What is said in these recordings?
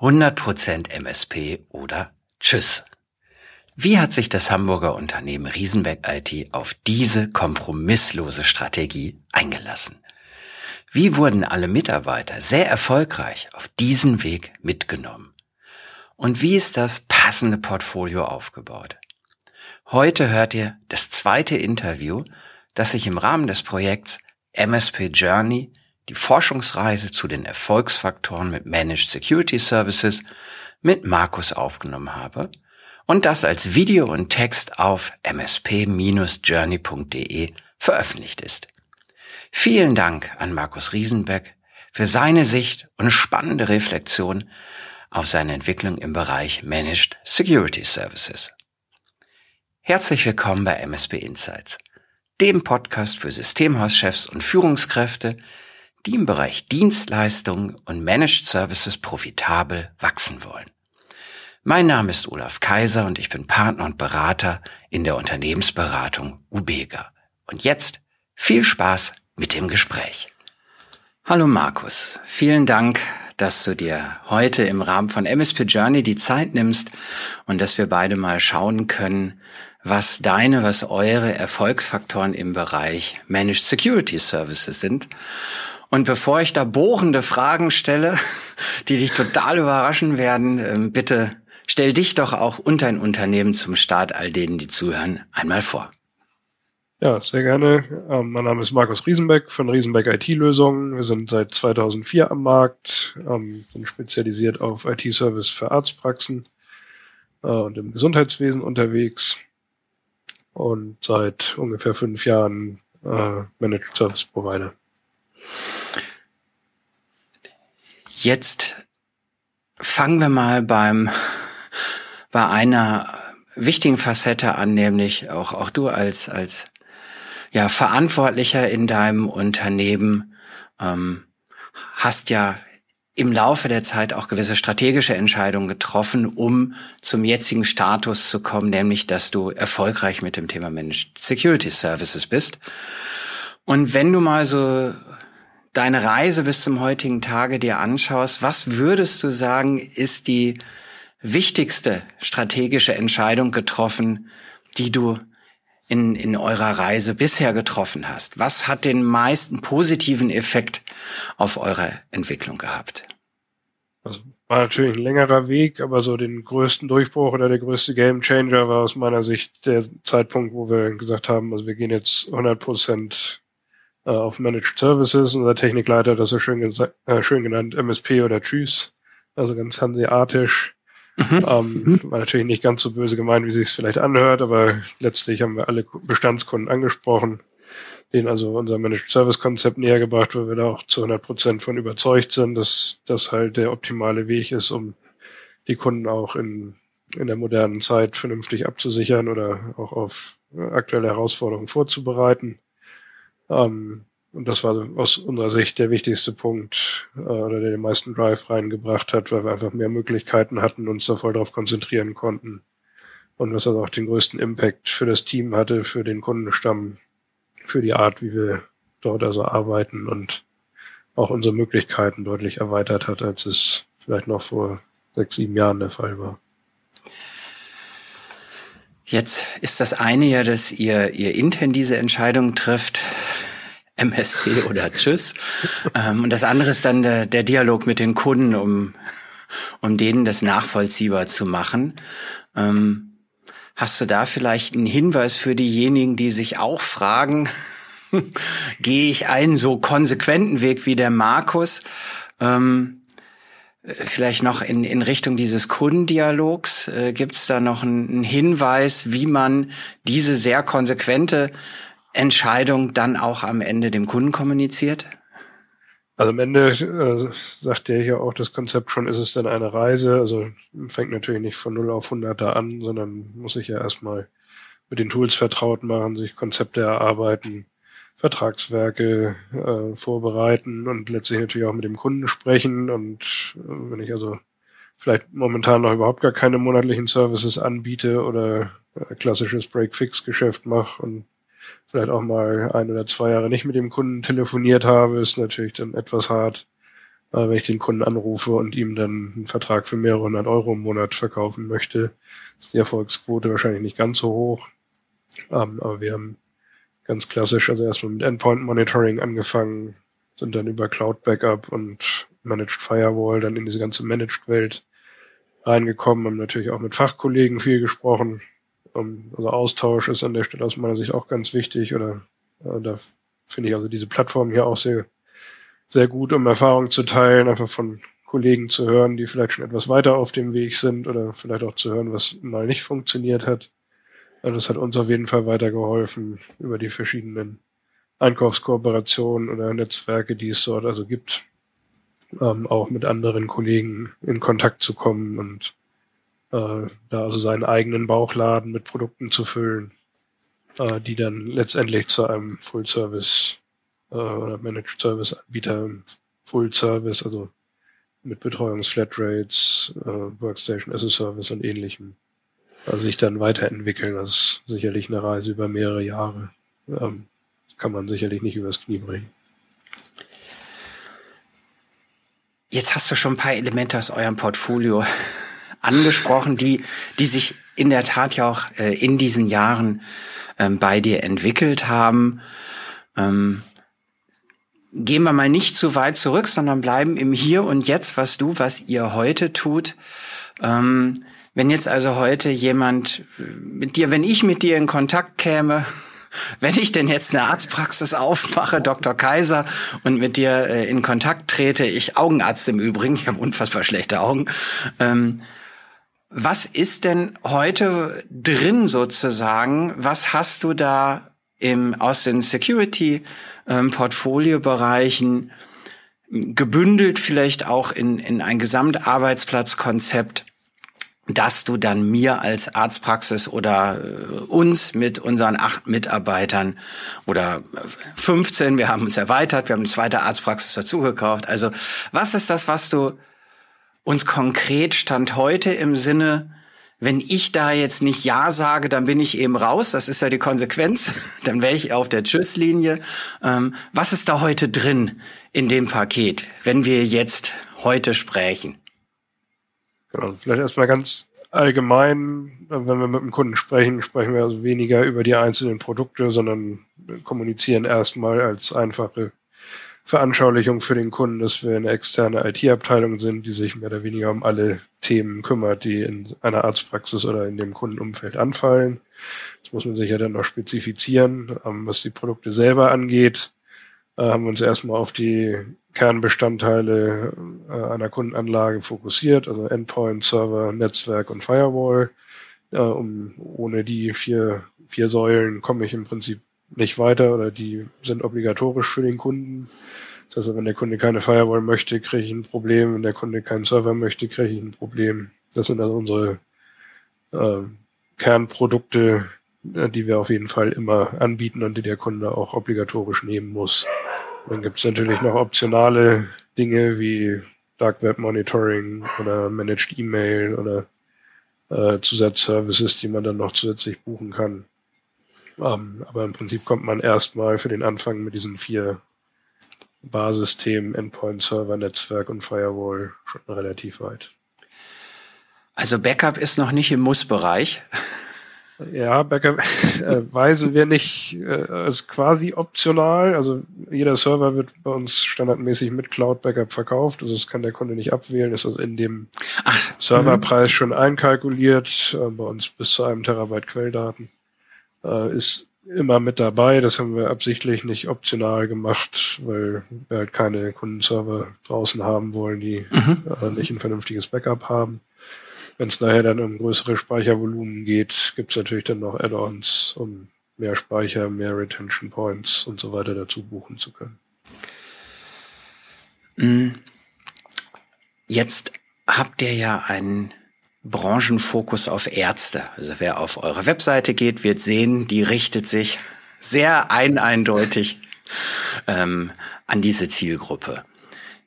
100% MSP oder Tschüss. Wie hat sich das Hamburger Unternehmen Riesenbeck IT auf diese kompromisslose Strategie eingelassen? Wie wurden alle Mitarbeiter sehr erfolgreich auf diesen Weg mitgenommen? Und wie ist das passende Portfolio aufgebaut? Heute hört ihr das zweite Interview, das sich im Rahmen des Projekts MSP Journey die Forschungsreise zu den Erfolgsfaktoren mit Managed Security Services mit Markus aufgenommen habe und das als Video und Text auf msp-journey.de veröffentlicht ist. Vielen Dank an Markus Riesenbeck für seine Sicht und spannende Reflexion auf seine Entwicklung im Bereich Managed Security Services. Herzlich willkommen bei MSP Insights, dem Podcast für Systemhauschefs und Führungskräfte, die im Bereich Dienstleistungen und Managed Services profitabel wachsen wollen. Mein Name ist Olaf Kaiser und ich bin Partner und Berater in der Unternehmensberatung Ubega. Und jetzt viel Spaß mit dem Gespräch. Hallo Markus, vielen Dank, dass du dir heute im Rahmen von MSP Journey die Zeit nimmst und dass wir beide mal schauen können, was deine, was eure Erfolgsfaktoren im Bereich Managed Security Services sind und bevor ich da bohrende Fragen stelle, die dich total überraschen werden, ähm, bitte stell dich doch auch und dein Unternehmen zum Start all denen, die zuhören, einmal vor. Ja, sehr gerne. Ähm, mein Name ist Markus Riesenbeck von Riesenbeck IT-Lösungen. Wir sind seit 2004 am Markt, ähm, sind spezialisiert auf IT-Service für Arztpraxen äh, und im Gesundheitswesen unterwegs und seit ungefähr fünf Jahren äh, Managed Service Provider. Jetzt fangen wir mal beim, bei einer wichtigen Facette an, nämlich auch, auch du als, als, ja, Verantwortlicher in deinem Unternehmen, ähm, hast ja im Laufe der Zeit auch gewisse strategische Entscheidungen getroffen, um zum jetzigen Status zu kommen, nämlich dass du erfolgreich mit dem Thema Managed Security Services bist. Und wenn du mal so deine Reise bis zum heutigen Tage dir anschaust, was würdest du sagen, ist die wichtigste strategische Entscheidung getroffen, die du in, in eurer Reise bisher getroffen hast? Was hat den meisten positiven Effekt auf eure Entwicklung gehabt? Also war natürlich ein längerer Weg, aber so den größten Durchbruch oder der größte Game Changer war aus meiner Sicht der Zeitpunkt, wo wir gesagt haben, also wir gehen jetzt 100 Prozent äh, auf Managed Services. Unser Technikleiter hat das so schön, äh, schön genannt, MSP oder Tschüss. Also ganz hanseatisch. Mhm. Ähm, war natürlich nicht ganz so böse gemeint, wie sich es vielleicht anhört, aber letztlich haben wir alle Bestandskunden angesprochen, denen also unser Managed Service Konzept näher gebracht, weil wir da auch zu 100 Prozent von überzeugt sind, dass das halt der optimale Weg ist, um die Kunden auch in, in der modernen Zeit vernünftig abzusichern oder auch auf aktuelle Herausforderungen vorzubereiten. Ähm, und das war aus unserer Sicht der wichtigste Punkt, äh, oder der den meisten Drive reingebracht hat, weil wir einfach mehr Möglichkeiten hatten, uns da voll drauf konzentrieren konnten. Und was also auch den größten Impact für das Team hatte, für den Kundenstamm, für die Art, wie wir dort also arbeiten und auch unsere Möglichkeiten deutlich erweitert hat, als es vielleicht noch vor sechs, sieben Jahren der Fall war. Jetzt ist das eine ja, dass ihr, ihr intern diese Entscheidung trifft, MSP oder Tschüss. ähm, und das andere ist dann der, der Dialog mit den Kunden, um, um denen das nachvollziehbar zu machen. Ähm, hast du da vielleicht einen Hinweis für diejenigen, die sich auch fragen, gehe ich einen so konsequenten Weg wie der Markus? Ähm, Vielleicht noch in, in Richtung dieses Kundendialogs. Äh, Gibt es da noch einen, Hinweis, wie man diese sehr konsequente Entscheidung dann auch am Ende dem Kunden kommuniziert? Also am Ende äh, sagt der hier auch das Konzept schon, ist es denn eine Reise? Also fängt natürlich nicht von 0 auf 100 da an, sondern muss sich ja erstmal mit den Tools vertraut machen, sich Konzepte erarbeiten, Vertragswerke äh, vorbereiten und letztlich natürlich auch mit dem Kunden sprechen. Und äh, wenn ich also vielleicht momentan noch überhaupt gar keine monatlichen Services anbiete oder äh, klassisches Break-Fix-Geschäft mache und vielleicht auch mal ein oder zwei Jahre nicht mit dem Kunden telefoniert habe, ist natürlich dann etwas hart, äh, wenn ich den Kunden anrufe und ihm dann einen Vertrag für mehrere hundert Euro im Monat verkaufen möchte, ist die Erfolgsquote wahrscheinlich nicht ganz so hoch. Ähm, aber wir haben ganz klassisch, also erstmal mit Endpoint Monitoring angefangen, sind dann über Cloud Backup und Managed Firewall dann in diese ganze Managed Welt reingekommen, haben natürlich auch mit Fachkollegen viel gesprochen. Ähm, also Austausch ist an der Stelle aus meiner Sicht auch ganz wichtig oder äh, da finde ich also diese Plattform hier auch sehr, sehr gut, um Erfahrungen zu teilen, einfach von Kollegen zu hören, die vielleicht schon etwas weiter auf dem Weg sind oder vielleicht auch zu hören, was mal nicht funktioniert hat. Also das hat uns auf jeden Fall weitergeholfen über die verschiedenen Einkaufskooperationen oder Netzwerke, die es dort also gibt, ähm, auch mit anderen Kollegen in Kontakt zu kommen und äh, da also seinen eigenen Bauchladen mit Produkten zu füllen, äh, die dann letztendlich zu einem Full Service äh, oder Managed Service Anbieter Full Service, also mit Betreuungsflatrates, äh, Workstation as a Service und ähnlichem, also sich dann weiterentwickeln. Das ist sicherlich eine Reise über mehrere Jahre. Ähm, kann man sicherlich nicht übers Knie bringen. Jetzt hast du schon ein paar Elemente aus eurem Portfolio angesprochen, die, die sich in der Tat ja auch äh, in diesen Jahren ähm, bei dir entwickelt haben. Ähm, gehen wir mal nicht zu weit zurück, sondern bleiben im Hier und Jetzt, was du, was ihr heute tut. Ähm, wenn jetzt also heute jemand mit dir, wenn ich mit dir in Kontakt käme, wenn ich denn jetzt eine Arztpraxis aufmache, Dr. Kaiser, und mit dir äh, in Kontakt trete, ich Augenarzt im Übrigen, ich habe unfassbar schlechte Augen, ähm, was ist denn heute drin sozusagen? Was hast du da im, aus den Security-Portfolio-Bereichen ähm, gebündelt, vielleicht auch in, in ein Gesamtarbeitsplatzkonzept? Dass du dann mir als Arztpraxis oder äh, uns mit unseren acht Mitarbeitern oder 15, wir haben uns erweitert, wir haben eine zweite Arztpraxis dazugekauft. Also was ist das, was du uns konkret stand heute im Sinne, wenn ich da jetzt nicht Ja sage, dann bin ich eben raus. Das ist ja die Konsequenz. Dann wäre ich auf der Tschüsslinie. Ähm, was ist da heute drin in dem Paket, wenn wir jetzt heute sprechen? Genau, vielleicht erstmal ganz allgemein, wenn wir mit dem Kunden sprechen, sprechen wir also weniger über die einzelnen Produkte, sondern kommunizieren erstmal als einfache Veranschaulichung für den Kunden, dass wir eine externe IT-Abteilung sind, die sich mehr oder weniger um alle Themen kümmert, die in einer Arztpraxis oder in dem Kundenumfeld anfallen. Das muss man sich ja dann noch spezifizieren. Ähm, was die Produkte selber angeht, äh, haben uns erstmal auf die Kernbestandteile äh, einer Kundenanlage fokussiert, also Endpoint, Server, Netzwerk und Firewall. Um, ohne die vier, vier Säulen komme ich im Prinzip nicht weiter oder die sind obligatorisch für den Kunden. Das heißt, wenn der Kunde keine Firewall möchte, kriege ich ein Problem. Wenn der Kunde keinen Server möchte, kriege ich ein Problem. Das sind also unsere äh, Kernprodukte, äh, die wir auf jeden Fall immer anbieten und die der Kunde auch obligatorisch nehmen muss. Dann gibt es natürlich noch optionale Dinge wie Dark Web Monitoring oder Managed E-Mail oder äh, Zusatzservices, die man dann noch zusätzlich buchen kann. Ähm, aber im Prinzip kommt man erstmal für den Anfang mit diesen vier Basisthemen, Endpoint, Server, Netzwerk und Firewall schon relativ weit. Also Backup ist noch nicht im Muss-Bereich. Ja, Backup äh, weisen wir nicht äh, als quasi optional. Also jeder Server wird bei uns standardmäßig mit Cloud Backup verkauft. Also das kann der Kunde nicht abwählen. Ist also in dem Ach, Serverpreis schon einkalkuliert. Äh, bei uns bis zu einem Terabyte Quelldaten äh, ist immer mit dabei. Das haben wir absichtlich nicht optional gemacht, weil wir halt keine Kundenserver draußen haben wollen, die mhm. äh, nicht ein vernünftiges Backup haben. Wenn es nachher dann um größere Speichervolumen geht, gibt es natürlich dann noch Add-ons, um mehr Speicher, mehr Retention Points und so weiter dazu buchen zu können. Mm. Jetzt habt ihr ja einen Branchenfokus auf Ärzte. Also wer auf eure Webseite geht, wird sehen, die richtet sich sehr ein eindeutig ähm, an diese Zielgruppe.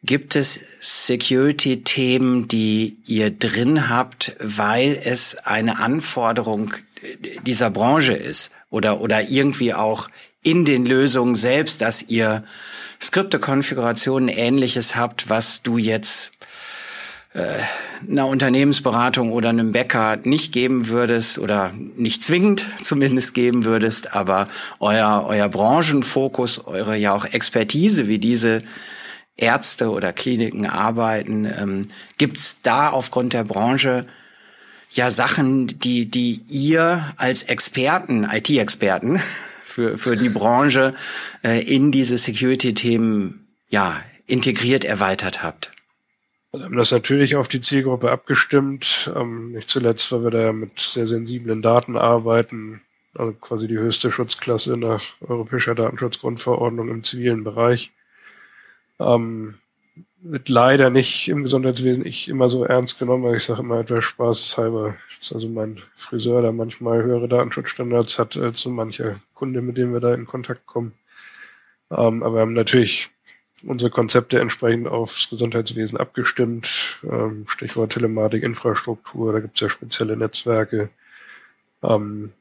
Gibt es Security-Themen, die ihr drin habt, weil es eine Anforderung dieser Branche ist oder, oder irgendwie auch in den Lösungen selbst, dass ihr Skripte-Konfigurationen ähnliches habt, was du jetzt äh, einer Unternehmensberatung oder einem Bäcker nicht geben würdest oder nicht zwingend zumindest geben würdest, aber euer, euer Branchenfokus, eure ja auch Expertise, wie diese Ärzte oder Kliniken arbeiten, ähm, gibt's da aufgrund der Branche ja Sachen, die, die ihr als Experten, IT-Experten für, für die Branche äh, in diese Security-Themen ja integriert erweitert habt? Wir haben das natürlich auf die Zielgruppe abgestimmt, ähm, nicht zuletzt, weil wir da mit sehr sensiblen Daten arbeiten, also quasi die höchste Schutzklasse nach Europäischer Datenschutzgrundverordnung im zivilen Bereich. Ähm, wird leider nicht im Gesundheitswesen ich immer so ernst genommen, weil ich sage immer etwas spaßeshalber, dass also mein Friseur da manchmal höhere Datenschutzstandards hat als so mancher Kunde, mit dem wir da in Kontakt kommen. Ähm, aber wir haben natürlich unsere Konzepte entsprechend aufs Gesundheitswesen abgestimmt. Ähm, Stichwort Telematik, Infrastruktur, da gibt es ja spezielle Netzwerke, ähm,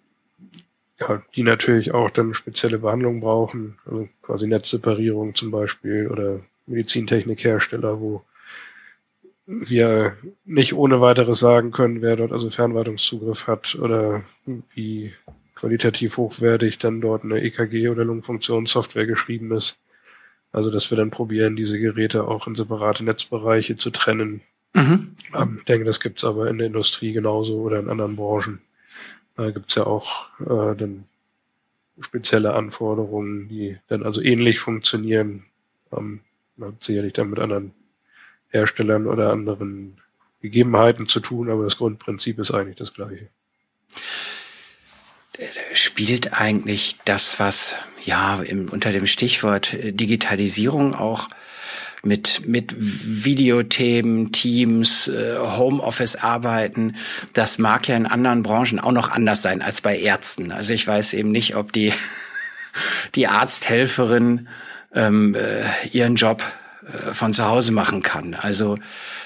ja, die natürlich auch dann spezielle Behandlungen brauchen, also quasi Netzseparierung zum Beispiel oder Medizintechnikhersteller, wo wir nicht ohne weiteres sagen können, wer dort also Fernwartungszugriff hat oder wie qualitativ hochwertig dann dort eine EKG oder Lungenfunktionssoftware geschrieben ist. Also, dass wir dann probieren, diese Geräte auch in separate Netzbereiche zu trennen. Mhm. Ähm, ich denke, das gibt's aber in der Industrie genauso oder in anderen Branchen. Da gibt's ja auch äh, dann spezielle Anforderungen, die dann also ähnlich funktionieren. Ähm, man hat sicherlich dann mit anderen Herstellern oder anderen Gegebenheiten zu tun, aber das Grundprinzip ist eigentlich das gleiche spielt eigentlich das, was ja im, unter dem Stichwort äh, Digitalisierung auch mit mit Videothemen, Teams, äh, Homeoffice arbeiten, das mag ja in anderen Branchen auch noch anders sein als bei Ärzten. Also ich weiß eben nicht, ob die die Arzthelferin ähm, äh, ihren Job äh, von zu Hause machen kann. Also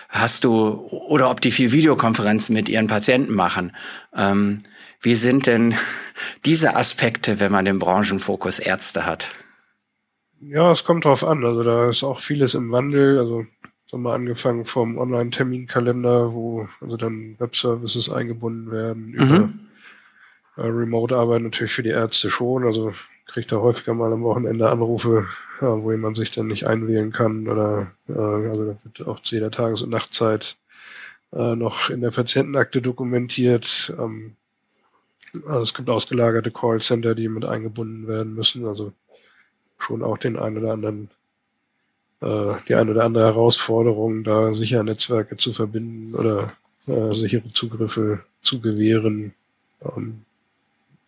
hast du oder ob die viel Videokonferenzen mit ihren Patienten machen. Ähm, wie sind denn diese Aspekte, wenn man den Branchenfokus Ärzte hat? Ja, es kommt drauf an. Also da ist auch vieles im Wandel. Also sagen wir angefangen vom Online-Terminkalender, wo also dann Webservices eingebunden werden mhm. über äh, Remote-Arbeit natürlich für die Ärzte schon. Also kriegt da häufiger mal am Wochenende Anrufe, ja, wo jemand sich dann nicht einwählen kann oder äh, also da wird auch zu jeder Tages- und Nachtzeit äh, noch in der Patientenakte dokumentiert. Ähm, also es gibt ausgelagerte Callcenter, die mit eingebunden werden müssen. Also schon auch den einen oder anderen, äh, die eine oder andere Herausforderung, da sichere Netzwerke zu verbinden oder äh, sichere Zugriffe zu gewähren, ähm,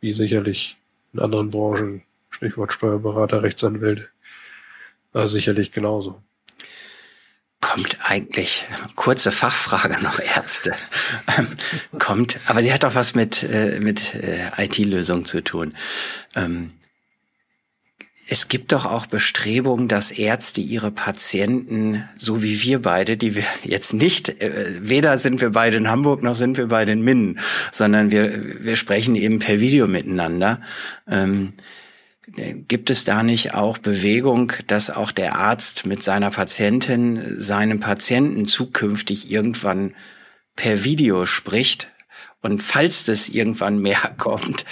wie sicherlich in anderen Branchen, Stichwort Steuerberater, Rechtsanwälte, äh, sicherlich genauso kommt eigentlich, kurze Fachfrage noch Ärzte, ähm, kommt, aber die hat doch was mit, äh, mit äh, IT-Lösungen zu tun. Ähm, es gibt doch auch Bestrebungen, dass Ärzte ihre Patienten, so wie wir beide, die wir jetzt nicht, äh, weder sind wir beide in Hamburg noch sind wir beide in Minden, sondern wir, wir sprechen eben per Video miteinander. Ähm, Gibt es da nicht auch Bewegung, dass auch der Arzt mit seiner Patientin, seinem Patienten zukünftig irgendwann per Video spricht? Und falls das irgendwann mehr kommt,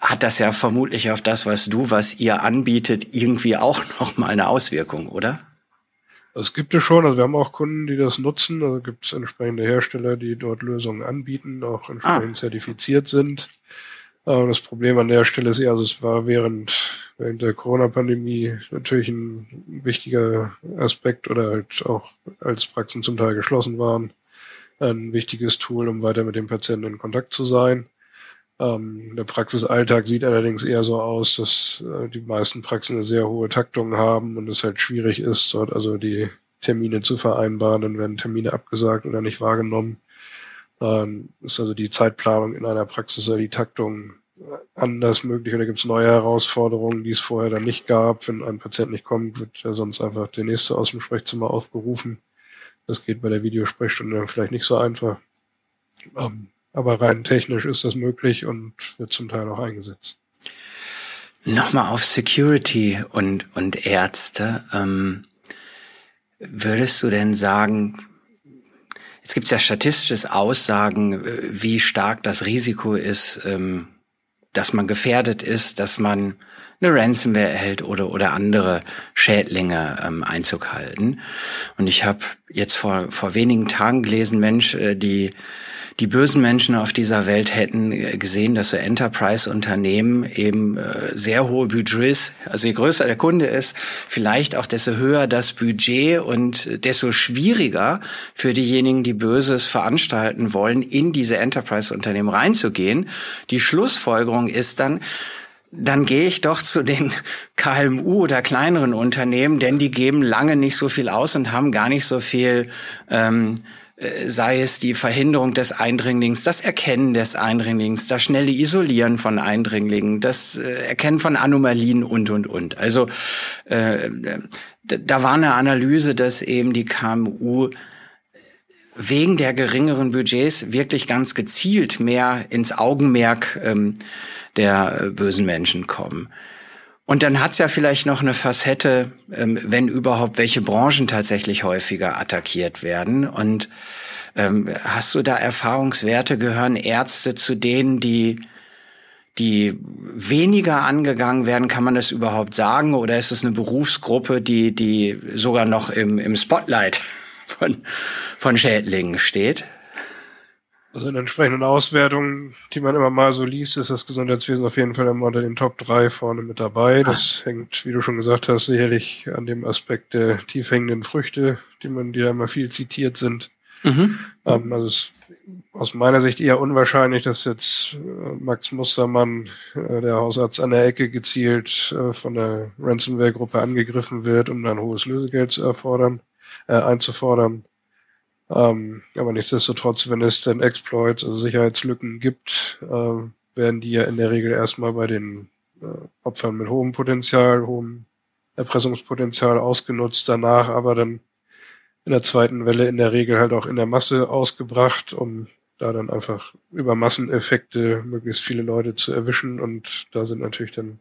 hat das ja vermutlich auf das, was du, was ihr anbietet, irgendwie auch noch mal eine Auswirkung, oder? Das gibt es schon. Also wir haben auch Kunden, die das nutzen. Also gibt es entsprechende Hersteller, die dort Lösungen anbieten, auch entsprechend ah. zertifiziert sind. Das Problem an der Stelle ist eher, also es war während, während der Corona-Pandemie natürlich ein wichtiger Aspekt oder halt auch als Praxen zum Teil geschlossen waren, ein wichtiges Tool, um weiter mit dem Patienten in Kontakt zu sein. Ähm, der Praxisalltag sieht allerdings eher so aus, dass äh, die meisten Praxen eine sehr hohe Taktung haben und es halt schwierig ist, dort also die Termine zu vereinbaren. Dann werden Termine abgesagt oder nicht wahrgenommen. Ähm, ist also die Zeitplanung in einer Praxis oder die Taktung anders möglich oder gibt es neue Herausforderungen, die es vorher dann nicht gab. Wenn ein Patient nicht kommt, wird ja sonst einfach der nächste aus dem Sprechzimmer aufgerufen. Das geht bei der Videosprechstunde dann vielleicht nicht so einfach. Ähm, aber rein technisch ist das möglich und wird zum Teil auch eingesetzt. Nochmal auf Security und, und Ärzte. Ähm, würdest du denn sagen, es gibt ja statistische Aussagen, äh, wie stark das Risiko ist, ähm, dass man gefährdet ist, dass man eine Ransomware erhält oder, oder andere Schädlinge ähm, Einzug halten. Und ich habe jetzt vor, vor wenigen Tagen gelesen, Mensch, äh, die die bösen Menschen auf dieser Welt hätten äh, gesehen, dass so Enterprise-Unternehmen eben äh, sehr hohe Budgets, also je größer der Kunde ist, vielleicht auch desto höher das Budget und desto schwieriger für diejenigen, die Böses veranstalten wollen, in diese Enterprise-Unternehmen reinzugehen. Die Schlussfolgerung ist dann, dann gehe ich doch zu den KMU oder kleineren Unternehmen, denn die geben lange nicht so viel aus und haben gar nicht so viel ähm, äh, sei es die Verhinderung des Eindringlings, das Erkennen des Eindringlings, das schnelle Isolieren von Eindringlingen, das äh, Erkennen von Anomalien und, und, und. Also äh, da war eine Analyse, dass eben die KMU wegen der geringeren Budgets wirklich ganz gezielt mehr ins Augenmerk ähm, der äh, bösen Menschen kommen. Und dann hat's ja vielleicht noch eine Facette, ähm, wenn überhaupt welche Branchen tatsächlich häufiger attackiert werden. Und ähm, hast du da Erfahrungswerte? Gehören Ärzte zu denen, die die weniger angegangen werden, kann man das überhaupt sagen? Oder ist es eine Berufsgruppe, die, die sogar noch im, im Spotlight von, von Schädlingen steht? Also in entsprechenden Auswertungen, die man immer mal so liest, ist das Gesundheitswesen auf jeden Fall immer unter den Top 3 vorne mit dabei. Das ah. hängt, wie du schon gesagt hast, sicherlich an dem Aspekt der tief hängenden Früchte, die man, die da immer viel zitiert sind. Mhm. Ähm, also es ist aus meiner Sicht eher unwahrscheinlich, dass jetzt äh, Max Mustermann, äh, der Hausarzt an der Ecke, gezielt äh, von der Ransomware-Gruppe angegriffen wird, um dann hohes Lösegeld zu erfordern, äh, einzufordern. Ähm, aber nichtsdestotrotz, wenn es denn Exploits, also Sicherheitslücken gibt, äh, werden die ja in der Regel erstmal bei den äh, Opfern mit hohem Potenzial, hohem Erpressungspotenzial ausgenutzt, danach aber dann in der zweiten Welle in der Regel halt auch in der Masse ausgebracht, um da dann einfach über Masseneffekte möglichst viele Leute zu erwischen. Und da sind natürlich dann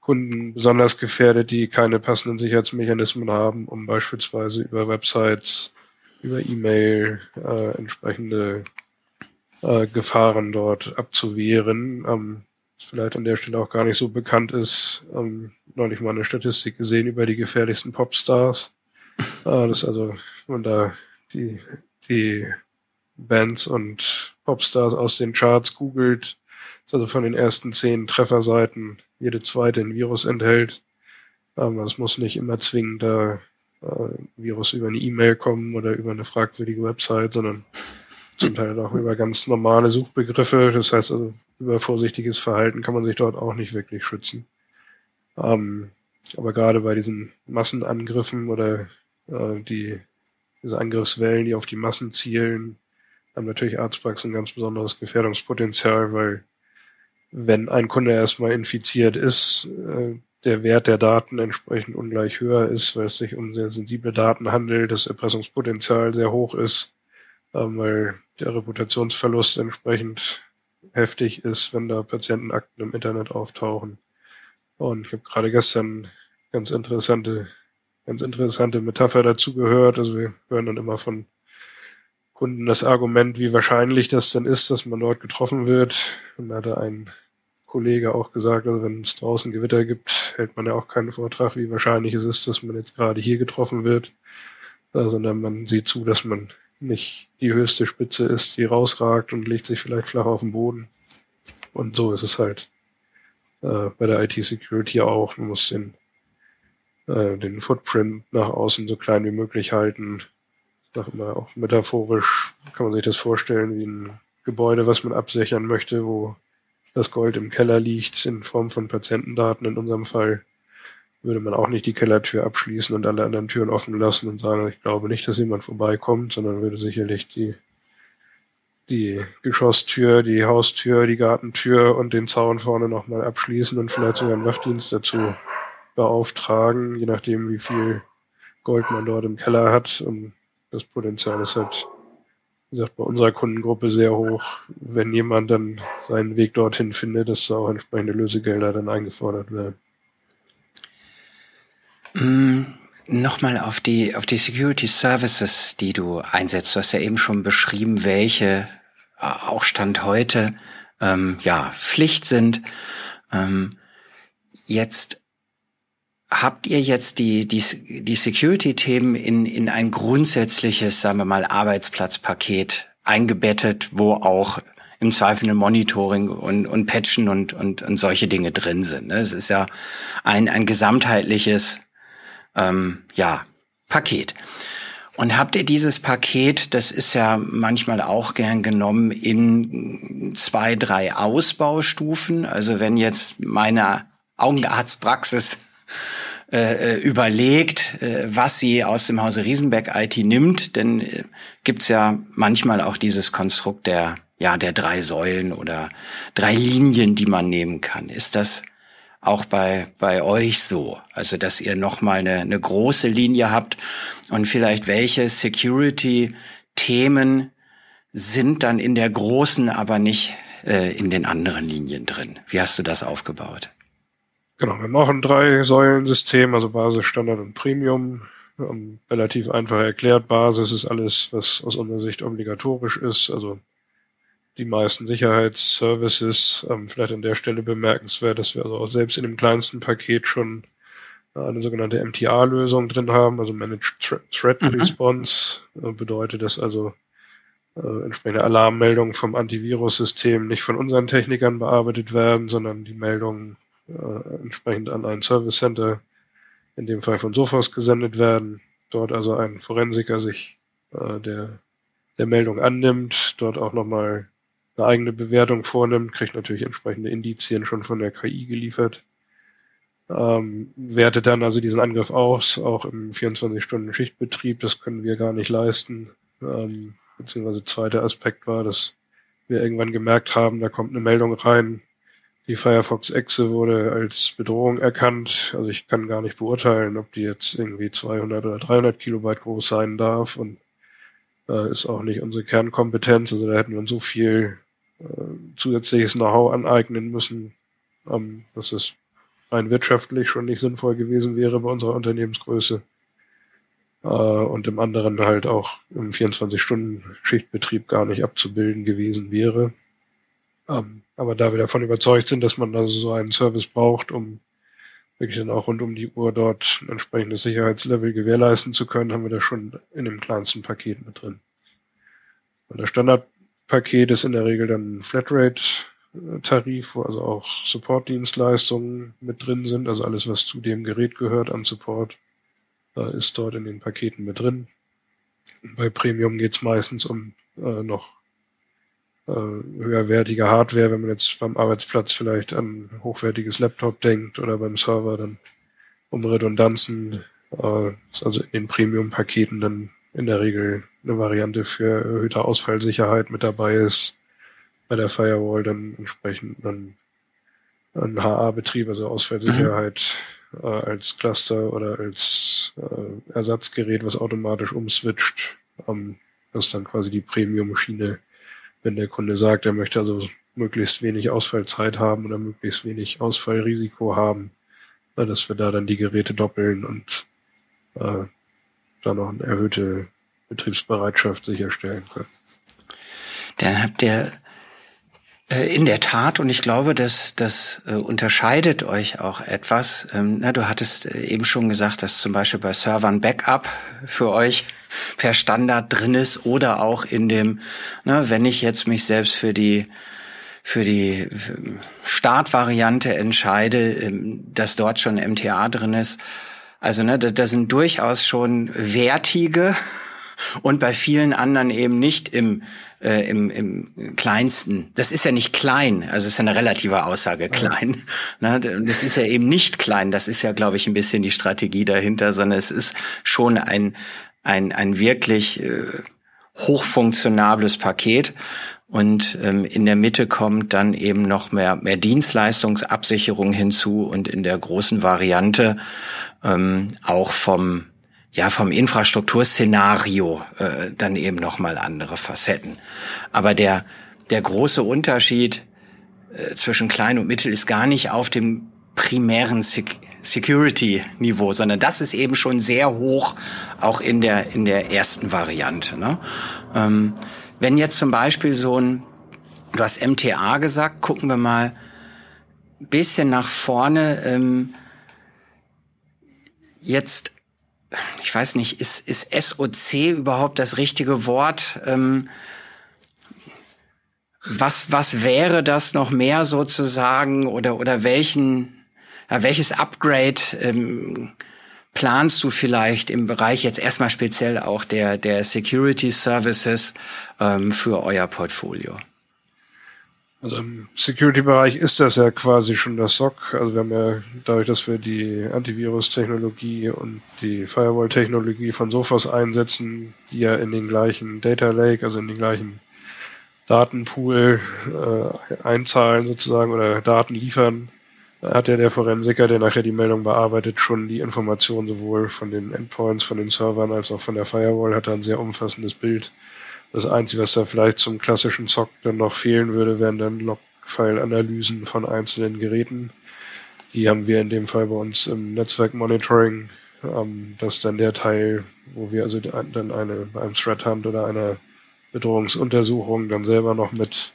Kunden besonders gefährdet, die keine passenden Sicherheitsmechanismen haben, um beispielsweise über Websites über E-Mail äh, entsprechende äh, Gefahren dort abzuwehren. Ähm, vielleicht an der Stelle auch gar nicht so bekannt ist. Ähm, neulich mal eine Statistik gesehen über die gefährlichsten Popstars. Äh, das also, wenn man da die, die Bands und Popstars aus den Charts googelt, ist also von den ersten zehn Trefferseiten jede zweite ein Virus enthält. Ähm, das muss nicht immer zwingend da äh, Virus über eine E-Mail kommen oder über eine fragwürdige Website, sondern zum Teil auch über ganz normale Suchbegriffe. Das heißt, also über vorsichtiges Verhalten kann man sich dort auch nicht wirklich schützen. Ähm, aber gerade bei diesen Massenangriffen oder äh, die, diese Angriffswellen, die auf die Massen zielen, haben natürlich Arztpraxen ein ganz besonderes Gefährdungspotenzial, weil wenn ein Kunde erstmal infiziert ist, äh, der Wert der Daten entsprechend ungleich höher ist, weil es sich um sehr sensible Daten handelt, das Erpressungspotenzial sehr hoch ist, ähm, weil der Reputationsverlust entsprechend heftig ist, wenn da Patientenakten im Internet auftauchen. Und ich habe gerade gestern ganz interessante, ganz interessante Metapher dazu gehört. Also wir hören dann immer von Kunden das Argument, wie wahrscheinlich das denn ist, dass man dort getroffen wird. Und da hatte ein Kollege auch gesagt, also wenn es draußen Gewitter gibt, hält man ja auch keinen Vortrag, wie wahrscheinlich es ist, dass man jetzt gerade hier getroffen wird, sondern man sieht zu, dass man nicht die höchste Spitze ist, die rausragt und legt sich vielleicht flach auf den Boden. Und so ist es halt äh, bei der IT-Security auch. Man muss den, äh, den Footprint nach außen so klein wie möglich halten. Ich sag immer auch metaphorisch kann man sich das vorstellen wie ein Gebäude, was man absichern möchte, wo das Gold im Keller liegt in Form von Patientendaten in unserem Fall, würde man auch nicht die Kellertür abschließen und alle anderen Türen offen lassen und sagen, ich glaube nicht, dass jemand vorbeikommt, sondern würde sicherlich die, die Geschosstür, die Haustür, die Gartentür und den Zaun vorne nochmal abschließen und vielleicht sogar einen Wachdienst dazu beauftragen, je nachdem, wie viel Gold man dort im Keller hat. Und das Potenzial ist halt wie gesagt, bei unserer Kundengruppe sehr hoch. Wenn jemand dann seinen Weg dorthin findet, dass da auch entsprechende Lösegelder dann eingefordert werden. Mm, Nochmal auf die, auf die Security Services, die du einsetzt. Du hast ja eben schon beschrieben, welche äh, auch Stand heute ähm, ja Pflicht sind. Ähm, jetzt habt ihr jetzt die, die, die Security-Themen in, in ein grundsätzliches, sagen wir mal, Arbeitsplatzpaket eingebettet, wo auch im Zweifel ein Monitoring und, und Patchen und, und, und solche Dinge drin sind. Ne? Es ist ja ein, ein gesamtheitliches ähm, ja, Paket. Und habt ihr dieses Paket, das ist ja manchmal auch gern genommen, in zwei, drei Ausbaustufen. Also wenn jetzt meine Augenarztpraxis äh, äh, überlegt, äh, was sie aus dem Hause Riesenbeck IT nimmt, denn äh, gibt's ja manchmal auch dieses Konstrukt der ja der drei Säulen oder drei Linien, die man nehmen kann. Ist das auch bei bei euch so, also dass ihr noch mal eine, eine große Linie habt und vielleicht welche Security Themen sind dann in der großen, aber nicht äh, in den anderen Linien drin. Wie hast du das aufgebaut? Genau, wir machen drei Säulen-System, also Basis, Standard und Premium. Um, relativ einfach erklärt, Basis ist alles, was aus unserer Sicht obligatorisch ist, also die meisten Sicherheitsservices. Ähm, vielleicht an der Stelle bemerkenswert, dass wir also auch selbst in dem kleinsten Paket schon eine sogenannte MTA-Lösung drin haben, also Managed Threat mhm. Response. Äh, bedeutet das also äh, entsprechende Alarmmeldungen vom Antivirus-System nicht von unseren Technikern bearbeitet werden, sondern die Meldungen äh, entsprechend an ein Service Center, in dem Fall von Sophos gesendet werden. Dort also ein Forensiker sich äh, der, der Meldung annimmt, dort auch nochmal eine eigene Bewertung vornimmt, kriegt natürlich entsprechende Indizien schon von der KI geliefert. Ähm, wertet dann also diesen Angriff aus, auch im 24-Stunden-Schichtbetrieb, das können wir gar nicht leisten. Ähm, beziehungsweise zweiter Aspekt war, dass wir irgendwann gemerkt haben, da kommt eine Meldung rein, die Firefox Exe wurde als Bedrohung erkannt. Also ich kann gar nicht beurteilen, ob die jetzt irgendwie 200 oder 300 Kilobyte groß sein darf und äh, ist auch nicht unsere Kernkompetenz. Also da hätten wir uns so viel äh, zusätzliches Know-how aneignen müssen, ähm, dass es rein wirtschaftlich schon nicht sinnvoll gewesen wäre bei unserer Unternehmensgröße. Äh, und im anderen halt auch im 24-Stunden-Schichtbetrieb gar nicht abzubilden gewesen wäre. Ähm, aber da wir davon überzeugt sind, dass man also so einen Service braucht, um wirklich dann auch rund um die Uhr dort ein entsprechendes Sicherheitslevel gewährleisten zu können, haben wir das schon in dem kleinsten Paket mit drin. Und das Standardpaket ist in der Regel dann Flatrate-Tarif, wo also auch Support-Dienstleistungen mit drin sind, also alles, was zu dem Gerät gehört an Support, ist dort in den Paketen mit drin. Bei Premium geht es meistens um äh, noch äh, höherwertige Hardware, wenn man jetzt beim Arbeitsplatz vielleicht an hochwertiges Laptop denkt oder beim Server dann um Redundanzen, äh, ist also in den Premium-Paketen dann in der Regel eine Variante für erhöhte Ausfallsicherheit mit dabei ist. Bei der Firewall dann entsprechend ein, ein HA-Betrieb, also Ausfallsicherheit mhm. äh, als Cluster oder als äh, Ersatzgerät, was automatisch umswitcht. Ähm, das ist dann quasi die Premium-Schiene wenn der Kunde sagt, er möchte also möglichst wenig Ausfallzeit haben oder möglichst wenig Ausfallrisiko haben, dass wir da dann die Geräte doppeln und äh, da noch eine erhöhte Betriebsbereitschaft sicherstellen können. Dann habt ihr äh, in der Tat, und ich glaube, dass das äh, unterscheidet euch auch etwas. Ähm, na, du hattest äh, eben schon gesagt, dass zum Beispiel bei Servern Backup für euch per Standard drin ist oder auch in dem, ne, wenn ich jetzt mich selbst für die für die Startvariante entscheide, ähm, dass dort schon MTA drin ist. Also ne, da, da sind durchaus schon wertige und bei vielen anderen eben nicht im äh, im, im kleinsten. Das ist ja nicht klein, also es ist ja eine relative Aussage klein. Ja. Ne? Das ist ja eben nicht klein. Das ist ja, glaube ich, ein bisschen die Strategie dahinter, sondern es ist schon ein ein, ein wirklich äh, hochfunktionables Paket. Und ähm, in der Mitte kommt dann eben noch mehr, mehr Dienstleistungsabsicherung hinzu und in der großen Variante ähm, auch vom ja vom Infrastrukturszenario äh, dann eben noch mal andere Facetten. Aber der der große Unterschied äh, zwischen klein und mittel ist gar nicht auf dem primären Security-Niveau, sondern das ist eben schon sehr hoch, auch in der in der ersten Variante. Ne? Ähm, wenn jetzt zum Beispiel so ein, du hast MTA gesagt, gucken wir mal ein bisschen nach vorne. Ähm, jetzt ich weiß nicht, ist, ist SOC überhaupt das richtige Wort? Ähm, was, was wäre das noch mehr sozusagen oder, oder welchen, ja, welches Upgrade ähm, planst du vielleicht im Bereich jetzt erstmal speziell auch der, der Security Services ähm, für euer Portfolio? Also im Security-Bereich ist das ja quasi schon das SOC. Also wir haben ja dadurch, dass wir die Antivirus-Technologie und die Firewall-Technologie von Sophos einsetzen, die ja in den gleichen Data Lake, also in den gleichen Datenpool äh, einzahlen sozusagen oder Daten liefern, hat ja der Forensiker, der nachher die Meldung bearbeitet, schon die Information sowohl von den Endpoints, von den Servern als auch von der Firewall, hat da ein sehr umfassendes Bild das Einzige, was da vielleicht zum klassischen Zock dann noch fehlen würde, wären dann Logfile-Analysen von einzelnen Geräten. Die haben wir in dem Fall bei uns im Netzwerk-Monitoring. Ähm, das ist dann der Teil, wo wir also dann eine, beim Threat Hunt oder einer Bedrohungsuntersuchung dann selber noch mit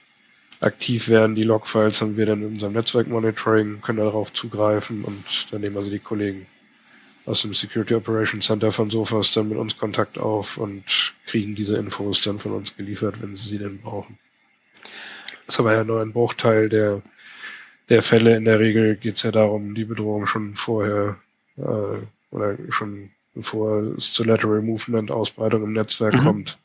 aktiv werden. Die Logfiles haben wir dann in unserem Netzwerk-Monitoring, können darauf zugreifen und dann nehmen also die Kollegen aus dem Security Operations Center von Sofas dann mit uns Kontakt auf und kriegen diese Infos dann von uns geliefert, wenn sie sie denn brauchen. Das ist aber ja nur ein Bruchteil der, der Fälle. In der Regel geht es ja darum, die Bedrohung schon vorher äh, oder schon bevor es zu Lateral Movement, Ausbreitung im Netzwerk mhm. kommt,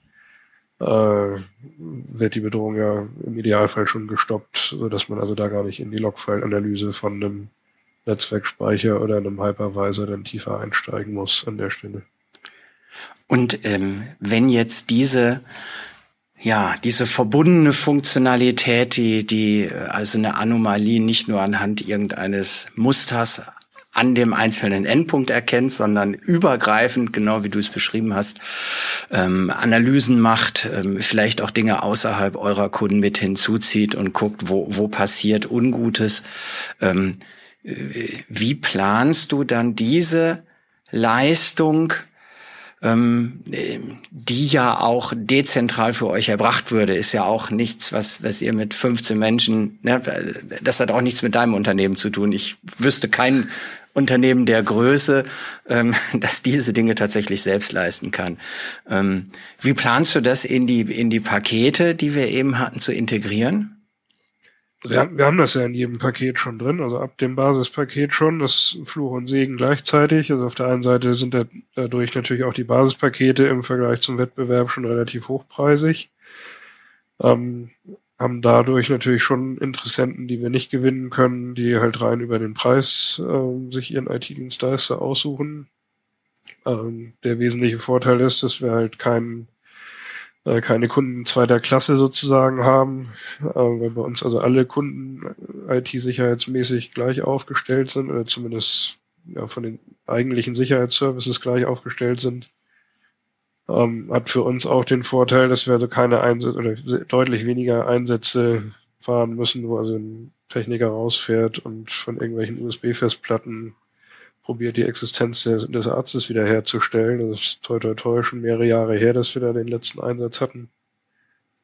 wird die Bedrohung ja im Idealfall schon gestoppt, so dass man also da gar nicht in die Logfile-Analyse von einem Netzwerkspeicher oder einem Hypervisor dann tiefer einsteigen muss an der Stelle. Und ähm, wenn jetzt diese ja, diese verbundene Funktionalität, die, die also eine Anomalie nicht nur anhand irgendeines Musters an dem einzelnen Endpunkt erkennt, sondern übergreifend, genau wie du es beschrieben hast, ähm, Analysen macht, ähm, vielleicht auch Dinge außerhalb eurer Kunden mit hinzuzieht und guckt, wo, wo passiert Ungutes. Ähm, wie planst du dann diese Leistung, ähm, die ja auch dezentral für euch erbracht würde, ist ja auch nichts, was, was ihr mit 15 Menschen, ne, das hat auch nichts mit deinem Unternehmen zu tun. Ich wüsste kein Unternehmen der Größe, ähm, dass diese Dinge tatsächlich selbst leisten kann. Ähm, wie planst du das in die, in die Pakete, die wir eben hatten, zu integrieren? Wir, wir haben das ja in jedem Paket schon drin, also ab dem Basispaket schon, das Fluch und Segen gleichzeitig. Also auf der einen Seite sind da, dadurch natürlich auch die Basispakete im Vergleich zum Wettbewerb schon relativ hochpreisig. Ähm, haben dadurch natürlich schon Interessenten, die wir nicht gewinnen können, die halt rein über den Preis äh, sich ihren IT-Dienstleister aussuchen. Ähm, der wesentliche Vorteil ist, dass wir halt keinen äh, keine Kunden zweiter Klasse sozusagen haben, äh, weil bei uns also alle Kunden äh, IT-sicherheitsmäßig gleich aufgestellt sind oder zumindest ja, von den eigentlichen Sicherheitsservices gleich aufgestellt sind. Ähm, hat für uns auch den Vorteil, dass wir also keine Einsätze oder deutlich weniger Einsätze fahren müssen, wo also ein Techniker rausfährt und von irgendwelchen USB-Festplatten probiert, die Existenz des, des Arztes wiederherzustellen. Das ist toi toi toi schon mehrere Jahre her, dass wir da den letzten Einsatz hatten.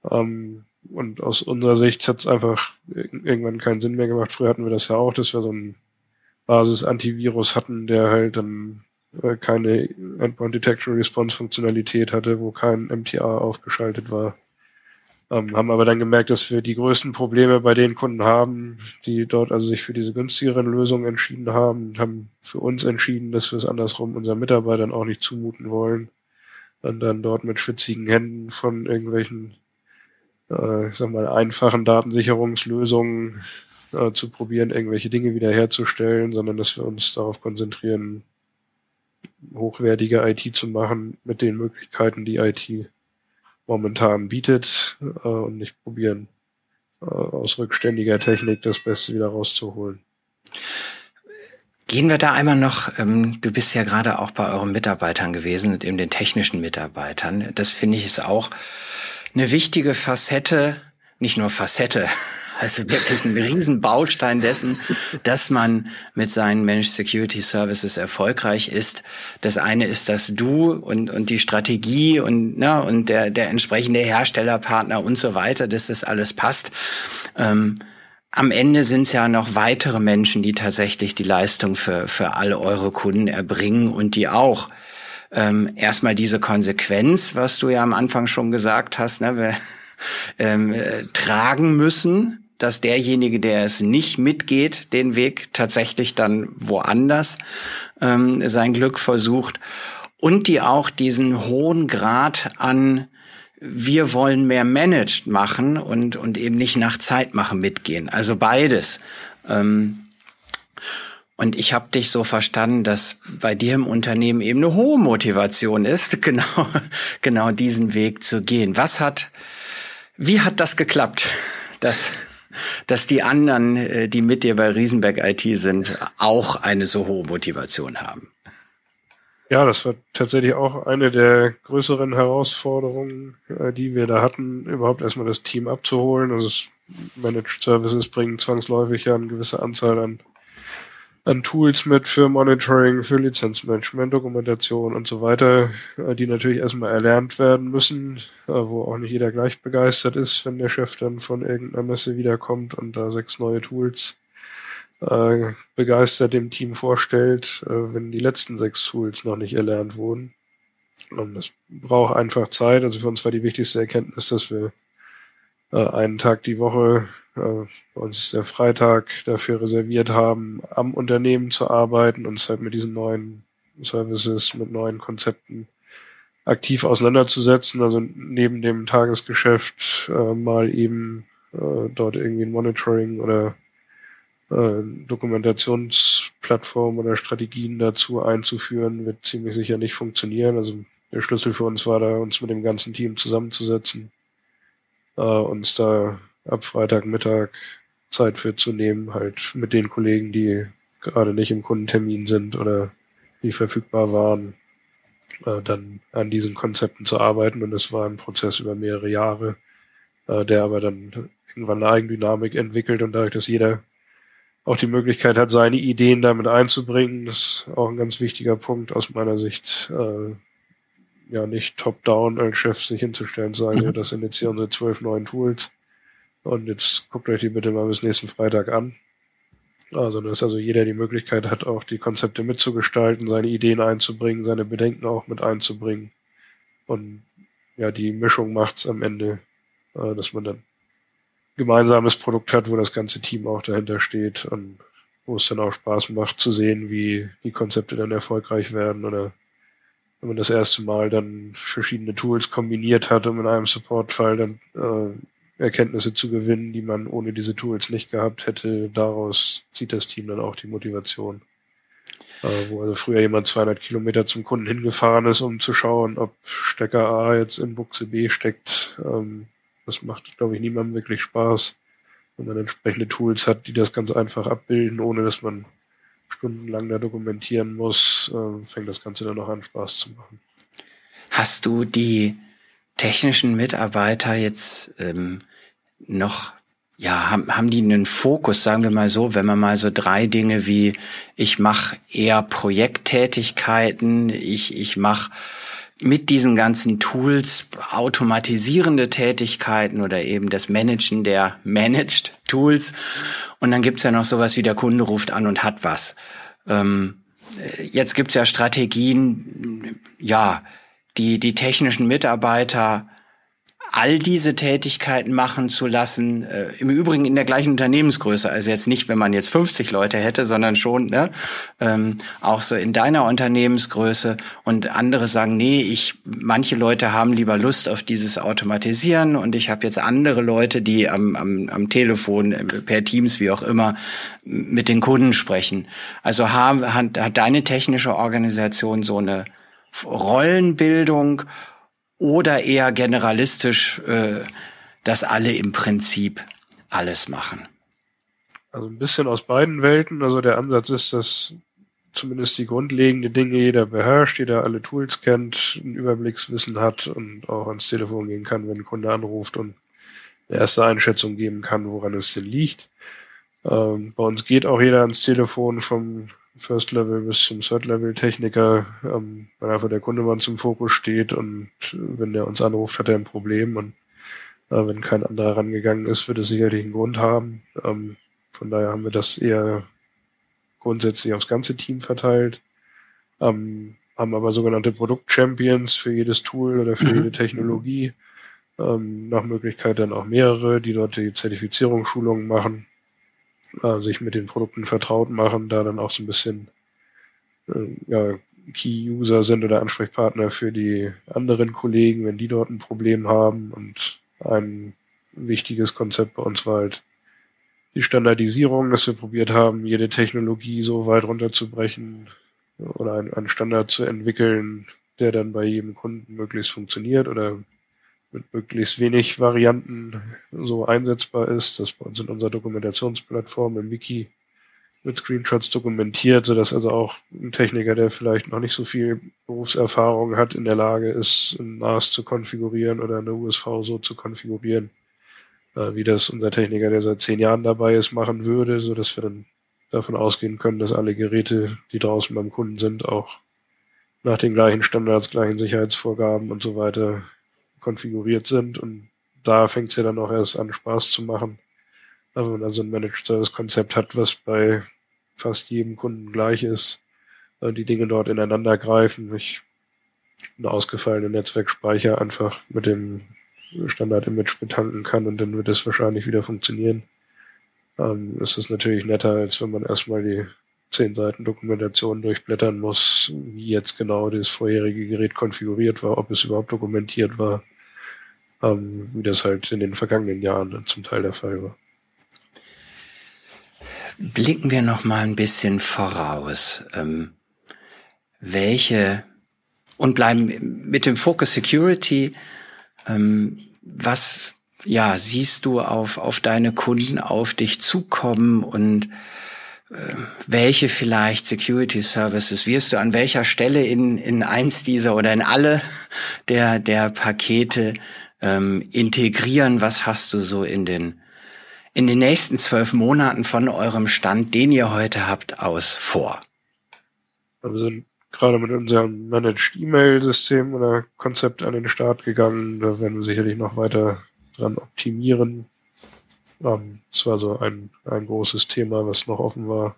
Ähm, und aus unserer Sicht hat es einfach irgendwann keinen Sinn mehr gemacht. Früher hatten wir das ja auch, dass wir so ein Basis-Antivirus hatten, der halt dann äh, keine Endpoint Detection Response Funktionalität hatte, wo kein MTA aufgeschaltet war. Ähm, haben aber dann gemerkt, dass wir die größten Probleme bei den Kunden haben, die dort also sich für diese günstigeren Lösungen entschieden haben, haben für uns entschieden, dass wir es andersrum unseren Mitarbeitern auch nicht zumuten wollen. Und dann dort mit schwitzigen Händen von irgendwelchen, äh, ich sag mal, einfachen Datensicherungslösungen äh, zu probieren, irgendwelche Dinge wiederherzustellen, sondern dass wir uns darauf konzentrieren, hochwertige IT zu machen mit den Möglichkeiten, die IT momentan bietet äh, und nicht probieren, äh, aus rückständiger Technik das Beste wieder rauszuholen. Gehen wir da einmal noch, ähm, du bist ja gerade auch bei euren Mitarbeitern gewesen und eben den technischen Mitarbeitern. Das finde ich ist auch eine wichtige Facette, nicht nur Facette, also wirklich ein Riesenbaustein dessen, dass man mit seinen Managed Security Services erfolgreich ist. Das eine ist, dass du und, und die Strategie und, na, und der, der entsprechende Herstellerpartner und so weiter, dass das alles passt. Ähm, am Ende sind es ja noch weitere Menschen, die tatsächlich die Leistung für, für alle eure Kunden erbringen und die auch ähm, erstmal diese Konsequenz, was du ja am Anfang schon gesagt hast, ne, wir, ähm, äh, tragen müssen, dass derjenige, der es nicht mitgeht, den Weg tatsächlich dann woanders ähm, sein Glück versucht und die auch diesen hohen Grad an wir wollen mehr managed machen und, und eben nicht nach Zeit machen mitgehen. Also beides. Ähm, und ich habe dich so verstanden, dass bei dir im Unternehmen eben eine hohe Motivation ist, genau, genau diesen Weg zu gehen. Was hat, wie hat das geklappt, dass dass die anderen, äh, die mit dir bei Riesenberg IT sind, auch eine so hohe Motivation haben. Ja, das war tatsächlich auch eine der größeren Herausforderungen, äh, die wir da hatten, überhaupt erstmal das Team abzuholen. Also Managed Services bringen zwangsläufig ja eine gewisse Anzahl an an Tools mit für Monitoring, für Lizenzmanagement, Dokumentation und so weiter, äh, die natürlich erstmal erlernt werden müssen, äh, wo auch nicht jeder gleich begeistert ist, wenn der Chef dann von irgendeiner Messe wiederkommt und da sechs neue Tools äh, begeistert dem Team vorstellt, wenn die letzten sechs Tools noch nicht erlernt wurden. Und das braucht einfach Zeit. Also für uns war die wichtigste Erkenntnis, dass wir äh, einen Tag die Woche äh, uns der Freitag dafür reserviert haben, am Unternehmen zu arbeiten und uns halt mit diesen neuen Services, mit neuen Konzepten aktiv auseinanderzusetzen. Also neben dem Tagesgeschäft äh, mal eben äh, dort irgendwie ein Monitoring oder äh, Dokumentationsplattform oder Strategien dazu einzuführen, wird ziemlich sicher nicht funktionieren. Also der Schlüssel für uns war da, uns mit dem ganzen Team zusammenzusetzen, äh, uns da ab Freitagmittag Zeit für zu nehmen, halt mit den Kollegen, die gerade nicht im Kundentermin sind oder die verfügbar waren, äh, dann an diesen Konzepten zu arbeiten. Und das war ein Prozess über mehrere Jahre, äh, der aber dann irgendwann eine Eigendynamik entwickelt und dadurch, dass jeder auch die Möglichkeit hat, seine Ideen damit einzubringen, das ist auch ein ganz wichtiger Punkt aus meiner Sicht. Äh, ja, nicht top-down als Chef sich hinzustellen und sagen, mhm. ja, das sind jetzt hier unsere zwölf neuen Tools und jetzt guckt euch die bitte mal bis nächsten Freitag an. Also, dass also jeder die Möglichkeit hat, auch die Konzepte mitzugestalten, seine Ideen einzubringen, seine Bedenken auch mit einzubringen. Und ja, die Mischung macht's am Ende, äh, dass man dann gemeinsames Produkt hat, wo das ganze Team auch dahinter steht und wo es dann auch Spaß macht zu sehen, wie die Konzepte dann erfolgreich werden oder wenn man das erste Mal dann verschiedene Tools kombiniert hat, um in einem Support-Fall dann äh, Erkenntnisse zu gewinnen, die man ohne diese Tools nicht gehabt hätte. Daraus zieht das Team dann auch die Motivation. Äh, wo also früher jemand 200 Kilometer zum Kunden hingefahren ist, um zu schauen, ob Stecker A jetzt in Buchse B steckt. Ähm, das macht, glaube ich, niemandem wirklich Spaß. Wenn man entsprechende Tools hat, die das ganz einfach abbilden, ohne dass man stundenlang da dokumentieren muss, äh, fängt das Ganze dann auch an, Spaß zu machen. Hast du die technischen Mitarbeiter jetzt ähm, noch ja, haben, haben die einen Fokus, sagen wir mal so, wenn man mal so drei Dinge wie ich mache eher Projekttätigkeiten, ich, ich mache mit diesen ganzen Tools automatisierende Tätigkeiten oder eben das Managen der Managed Tools. Und dann gibt's ja noch sowas wie der Kunde ruft an und hat was. Ähm, jetzt gibt's ja Strategien, ja, die, die technischen Mitarbeiter all diese Tätigkeiten machen zu lassen, äh, im Übrigen in der gleichen Unternehmensgröße, also jetzt nicht, wenn man jetzt 50 Leute hätte, sondern schon ne, ähm, auch so in deiner Unternehmensgröße. Und andere sagen, nee, ich manche Leute haben lieber Lust auf dieses Automatisieren. Und ich habe jetzt andere Leute, die am, am, am Telefon, äh, per Teams, wie auch immer, mit den Kunden sprechen. Also haben, hat, hat deine technische Organisation so eine Rollenbildung oder eher generalistisch, äh, dass alle im Prinzip alles machen? Also ein bisschen aus beiden Welten. Also der Ansatz ist, dass zumindest die grundlegenden Dinge jeder beherrscht, jeder alle Tools kennt, ein Überblickswissen hat und auch ans Telefon gehen kann, wenn ein Kunde anruft und eine erste Einschätzung geben kann, woran es denn liegt. Ähm, bei uns geht auch jeder ans Telefon vom First Level bis zum Third Level Techniker, ähm, weil einfach der Kunde mal zum Fokus steht und wenn der uns anruft, hat er ein Problem und äh, wenn kein anderer rangegangen ist, wird es sicherlich einen Grund haben. Ähm, von daher haben wir das eher grundsätzlich aufs ganze Team verteilt. Ähm, haben aber sogenannte Produkt-Champions für jedes Tool oder für mhm. jede Technologie. Ähm, nach Möglichkeit dann auch mehrere, die dort die Zertifizierungsschulungen machen, äh, sich mit den Produkten vertraut machen, da dann auch so ein bisschen äh, ja, Key-User sind oder Ansprechpartner für die anderen Kollegen, wenn die dort ein Problem haben. Und ein wichtiges Konzept bei uns war halt die Standardisierung, dass wir probiert haben, jede Technologie so weit runterzubrechen oder einen, Standard zu entwickeln, der dann bei jedem Kunden möglichst funktioniert oder mit möglichst wenig Varianten so einsetzbar ist. Das bei uns in unserer Dokumentationsplattform im Wiki mit Screenshots dokumentiert, sodass also auch ein Techniker, der vielleicht noch nicht so viel Berufserfahrung hat, in der Lage ist, ein NAS zu konfigurieren oder eine USV so zu konfigurieren, äh, wie das unser Techniker, der seit zehn Jahren dabei ist, machen würde, so dass wir dann davon ausgehen können, dass alle Geräte, die draußen beim Kunden sind, auch nach den gleichen Standards, gleichen Sicherheitsvorgaben und so weiter konfiguriert sind. Und da fängt es ja dann auch erst an, Spaß zu machen. Also wenn man also ein Managed Service Konzept hat, was bei fast jedem Kunden gleich ist, die Dinge dort ineinander greifen, ich einen ausgefallenen Netzwerkspeicher einfach mit dem Standard-Image betanken kann und dann wird es wahrscheinlich wieder funktionieren. Ähm, ist es natürlich netter, als wenn man erstmal die zehn Seiten Dokumentation durchblättern muss, wie jetzt genau das vorherige Gerät konfiguriert war, ob es überhaupt dokumentiert war, ähm, wie das halt in den vergangenen Jahren zum Teil der Fall war. Blicken wir noch mal ein bisschen voraus. Ähm, welche und bleiben mit dem Focus Security ähm, was ja siehst du auf auf deine Kunden auf dich zukommen und welche vielleicht Security Services wirst du an welcher Stelle in in eins dieser oder in alle der der Pakete ähm, integrieren? Was hast du so in den in den nächsten zwölf Monaten von eurem Stand, den ihr heute habt, aus vor? Also gerade mit unserem Managed E-Mail-System oder Konzept an den Start gegangen. Da werden wir sicherlich noch weiter dran optimieren. Ähm, das war so ein, ein großes Thema, was noch offen war.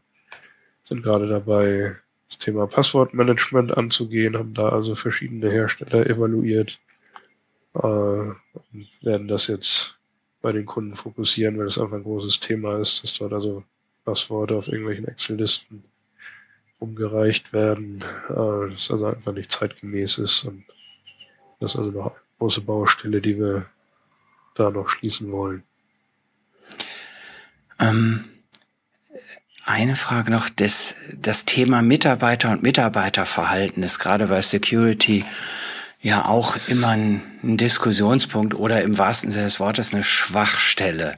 Sind gerade dabei, das Thema Passwortmanagement anzugehen, haben da also verschiedene Hersteller evaluiert äh, und werden das jetzt bei den Kunden fokussieren, weil das einfach ein großes Thema ist, dass dort also Passworte auf irgendwelchen Excel-Listen umgereicht werden, äh, das also einfach nicht zeitgemäß ist und das ist also noch eine große Baustelle, die wir da noch schließen wollen. Ähm, eine Frage noch, das, das Thema Mitarbeiter und Mitarbeiterverhalten ist gerade bei Security ja auch immer ein, ein Diskussionspunkt oder im wahrsten Sinne des Wortes eine Schwachstelle.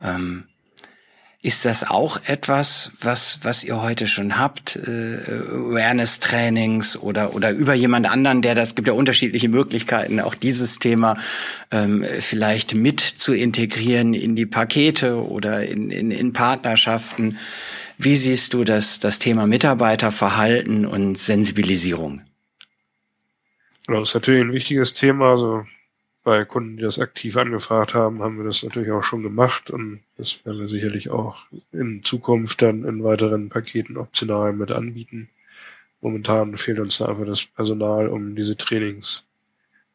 Ähm, ist das auch etwas, was, was ihr heute schon habt? Äh, Awareness-Trainings oder, oder über jemand anderen, der das gibt ja unterschiedliche Möglichkeiten, auch dieses Thema ähm, vielleicht mit zu integrieren in die Pakete oder in, in, in Partnerschaften. Wie siehst du das, das Thema Mitarbeiterverhalten und Sensibilisierung? Genau, das ist natürlich ein wichtiges Thema. Also bei Kunden, die das aktiv angefragt haben, haben wir das natürlich auch schon gemacht und das werden wir sicherlich auch in Zukunft dann in weiteren Paketen optional mit anbieten. Momentan fehlt uns da einfach das Personal, um diese Trainings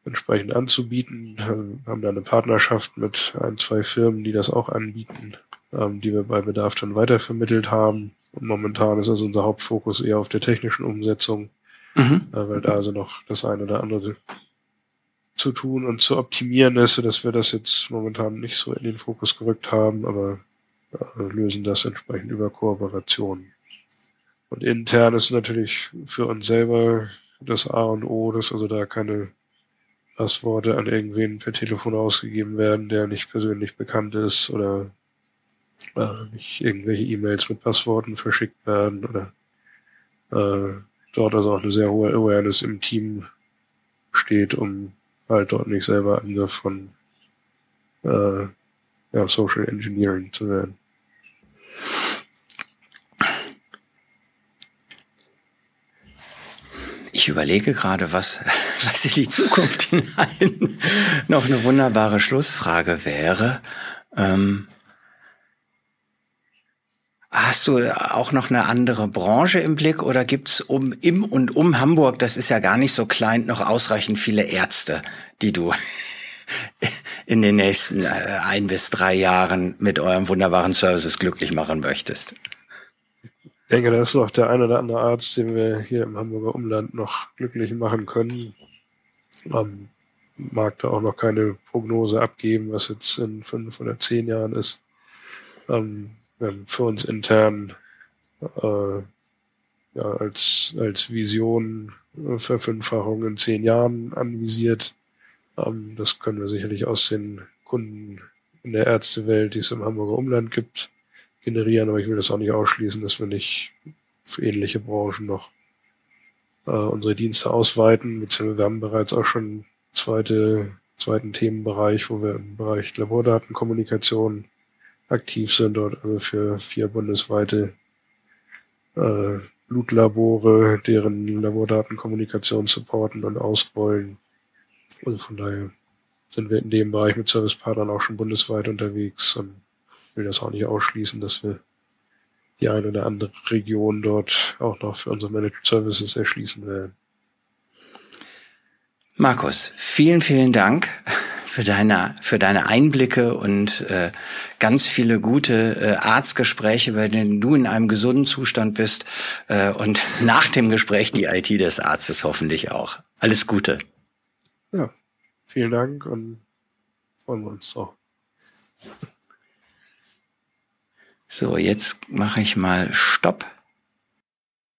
entsprechend anzubieten. Wir haben da eine Partnerschaft mit ein, zwei Firmen, die das auch anbieten, ähm, die wir bei Bedarf dann weitervermittelt haben. Und momentan ist also unser Hauptfokus eher auf der technischen Umsetzung, mhm. Äh, weil da also noch das eine oder andere zu tun und zu optimieren ist, dass wir das jetzt momentan nicht so in den Fokus gerückt haben, aber äh, lösen das entsprechend über Kooperation. Und intern ist natürlich für uns selber das A und O, dass also da keine Passworte an irgendwen per Telefon ausgegeben werden, der nicht persönlich bekannt ist oder äh, nicht irgendwelche E-Mails mit Passworten verschickt werden oder äh, dort also auch eine sehr hohe Awareness im Team steht, um halt dort nicht selber Angriff von äh, ja, Social Engineering zu werden. Ich überlege gerade, was, was in die Zukunft hinein noch eine wunderbare Schlussfrage wäre. Ähm, Hast du auch noch eine andere Branche im Blick oder gibt's um im und um Hamburg, das ist ja gar nicht so klein, noch ausreichend viele Ärzte, die du in den nächsten äh, ein bis drei Jahren mit eurem wunderbaren Services glücklich machen möchtest? Ich denke, da ist noch der ein oder andere Arzt, den wir hier im Hamburger Umland noch glücklich machen können. Man mag da auch noch keine Prognose abgeben, was jetzt in fünf oder zehn Jahren ist. Ähm, für uns intern äh, ja, als, als Vision Verfünffachung in zehn Jahren anvisiert. Ähm, das können wir sicherlich aus den Kunden in der Ärztewelt, die es im Hamburger Umland gibt, generieren, aber ich will das auch nicht ausschließen, dass wir nicht für ähnliche Branchen noch äh, unsere Dienste ausweiten, beziehungsweise wir haben bereits auch schon zweite, zweiten Themenbereich, wo wir im Bereich Labordatenkommunikation aktiv sind dort also für vier bundesweite äh, Blutlabore, deren Labordatenkommunikation supporten und ausrollen. Also von daher sind wir in dem Bereich mit Servicepartnern auch schon bundesweit unterwegs und will das auch nicht ausschließen, dass wir die eine oder andere Region dort auch noch für unsere Managed Services erschließen werden. Markus, vielen, vielen Dank für deine, für deine Einblicke und äh, ganz viele gute äh, Arztgespräche, bei denen du in einem gesunden Zustand bist äh, und nach dem Gespräch die IT des Arztes hoffentlich auch. Alles Gute. Ja, vielen Dank und freuen wir uns drauf. So, jetzt mache ich mal Stopp.